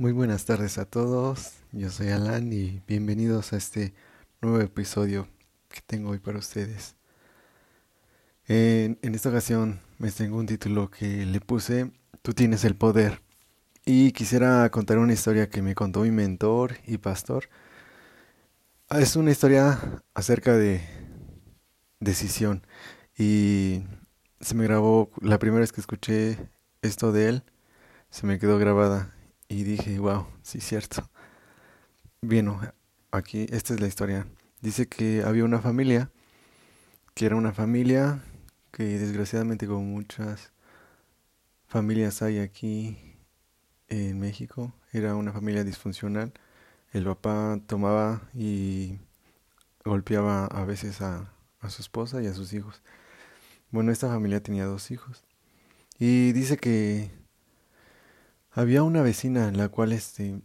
Muy buenas tardes a todos, yo soy Alan y bienvenidos a este nuevo episodio que tengo hoy para ustedes. En, esta ocasión me tengo un título que le puse Tú tienes el poder y quisiera contar una historia que me contó mi mentor y pastor. Es una historia acerca de decisión y se me grabó la primera vez que escuché esto de él, se me quedó grabada y dije, wow, sí, cierto. Bien, aquí, esta es la historia. Dice que había una familia, que era una familia que desgraciadamente como muchas familias hay aquí en México, era una familia disfuncional. El papá tomaba y golpeaba a veces a, a su esposa y a sus hijos. Bueno, esta familia tenía dos hijos. Y dice que había una vecina en la cual este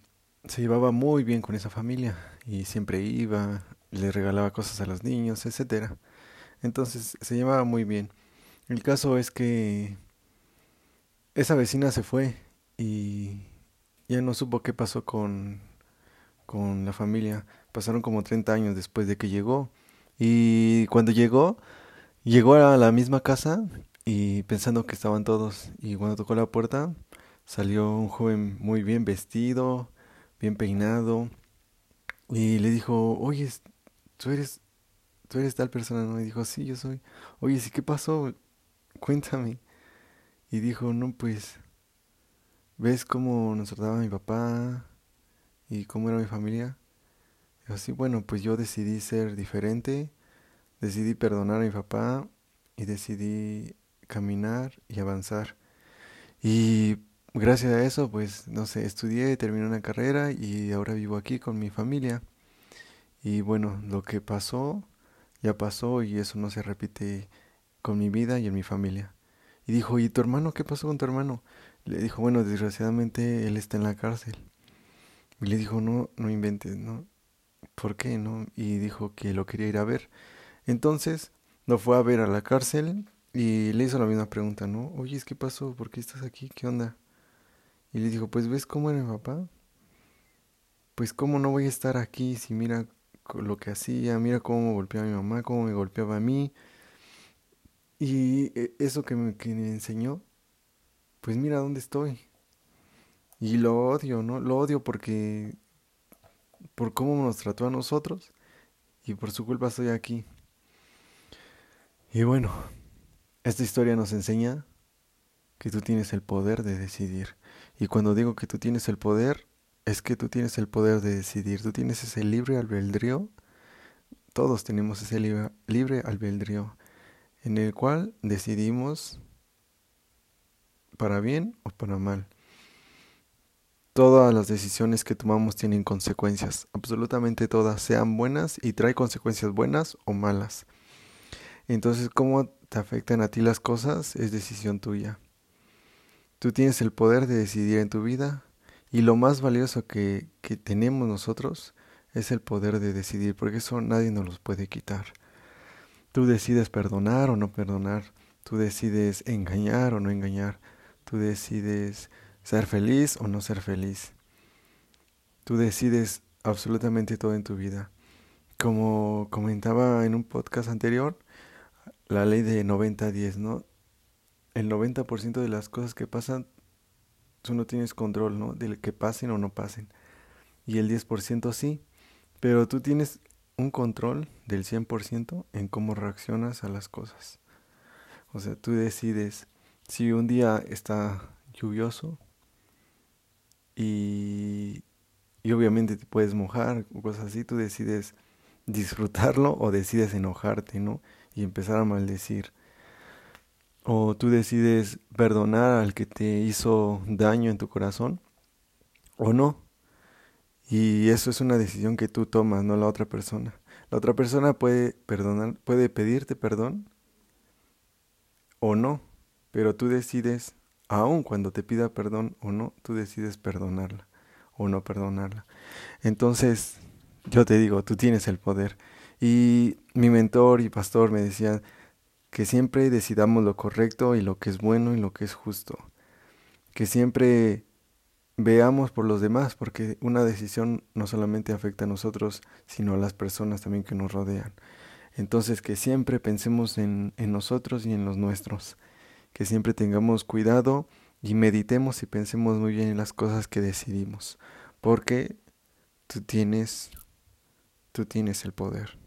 se llevaba muy bien con esa familia y siempre iba, le regalaba cosas a los niños, etcétera. Entonces se llevaba muy bien. El caso es que esa vecina se fue y ya no supo qué pasó con con la familia. Pasaron como 30 años después de que llegó y cuando llegó llegó a la misma casa y pensando que estaban todos y cuando tocó la puerta salió un joven muy bien vestido, bien peinado, y le dijo, oye, tú eres, tú eres tal persona, ¿no? Y dijo, sí, yo soy. Oye, ¿sí qué pasó? Cuéntame. Y dijo, no, pues, ¿ves cómo nos trataba mi papá y cómo era mi familia? Y así, bueno, pues yo decidí ser diferente, decidí perdonar a mi papá y decidí caminar y avanzar. Y gracias a eso, pues, no sé, estudié, terminé una carrera y ahora vivo aquí con mi familia. Y bueno, lo que pasó, ya pasó y eso no se repite con mi vida y en mi familia. Y dijo, ¿y tu hermano? ¿Qué pasó con tu hermano? Le dijo, bueno, desgraciadamente él está en la cárcel. Y le dijo, no, no inventes, ¿no? ¿Por qué, no? Y dijo que lo quería ir a ver. Entonces, lo fue a ver a la cárcel y le hizo la misma pregunta, ¿no? Oye, ¿qué pasó? ¿Por qué estás aquí? ¿Qué onda? Y le dijo, pues ves cómo era mi papá. Pues cómo no voy a estar aquí si mira lo que hacía, mira cómo me golpeaba mi mamá, cómo me golpeaba a mí. Y e, eso que me, que me enseñó, pues mira dónde estoy. Y lo odio, ¿no? Lo odio porque por cómo nos trató a nosotros y por su culpa estoy aquí. Y bueno, esta historia nos enseña que tú tienes el poder de decidir. Y cuando digo que tú tienes el poder, es que tú tienes el poder de decidir. Tú tienes ese libre albedrío. Todos tenemos ese libre, albedrío en el cual decidimos para bien o para mal. Todas las decisiones que tomamos tienen consecuencias, absolutamente todas, sean buenas y trae consecuencias buenas o malas. Entonces, ¿cómo te afectan a ti las cosas? Es decisión tuya. Tú tienes el poder de decidir en tu vida y lo más valioso que, que tenemos nosotros es el poder de decidir, porque eso nadie nos los puede quitar. Tú decides perdonar o no perdonar, tú decides engañar o no engañar, tú decides ser feliz o no ser feliz. Tú decides absolutamente todo en tu vida. Como comentaba en un podcast anterior, la ley de 90-10, ¿no? El 90% de las cosas que pasan, tú no tienes control, ¿no? De que pasen o no pasen. Y el 10% sí, pero tú tienes un control del 100% en cómo reaccionas a las cosas. O sea, tú decides si un día está lluvioso y, y obviamente te puedes mojar o cosas así, tú decides disfrutarlo o decides enojarte, ¿no? Y empezar a maldecir o tú decides perdonar al que te hizo daño en tu corazón o no. Y eso es una decisión que tú tomas, no la otra persona. La otra persona puede perdonar, puede pedirte perdón o no, pero tú decides, aun cuando te pida perdón o no, tú decides perdonarla o no perdonarla. Entonces, yo te digo, tú tienes el poder. Y mi mentor y pastor me decían, que siempre decidamos lo correcto y lo que es bueno y lo que es justo. Que siempre veamos por los demás, porque una decisión no solamente afecta a nosotros, sino a las personas también que nos rodean. Entonces que siempre pensemos en, en nosotros y en los nuestros, que siempre tengamos cuidado y meditemos y pensemos muy bien en las cosas que decidimos, porque tú tienes, tú tienes el poder.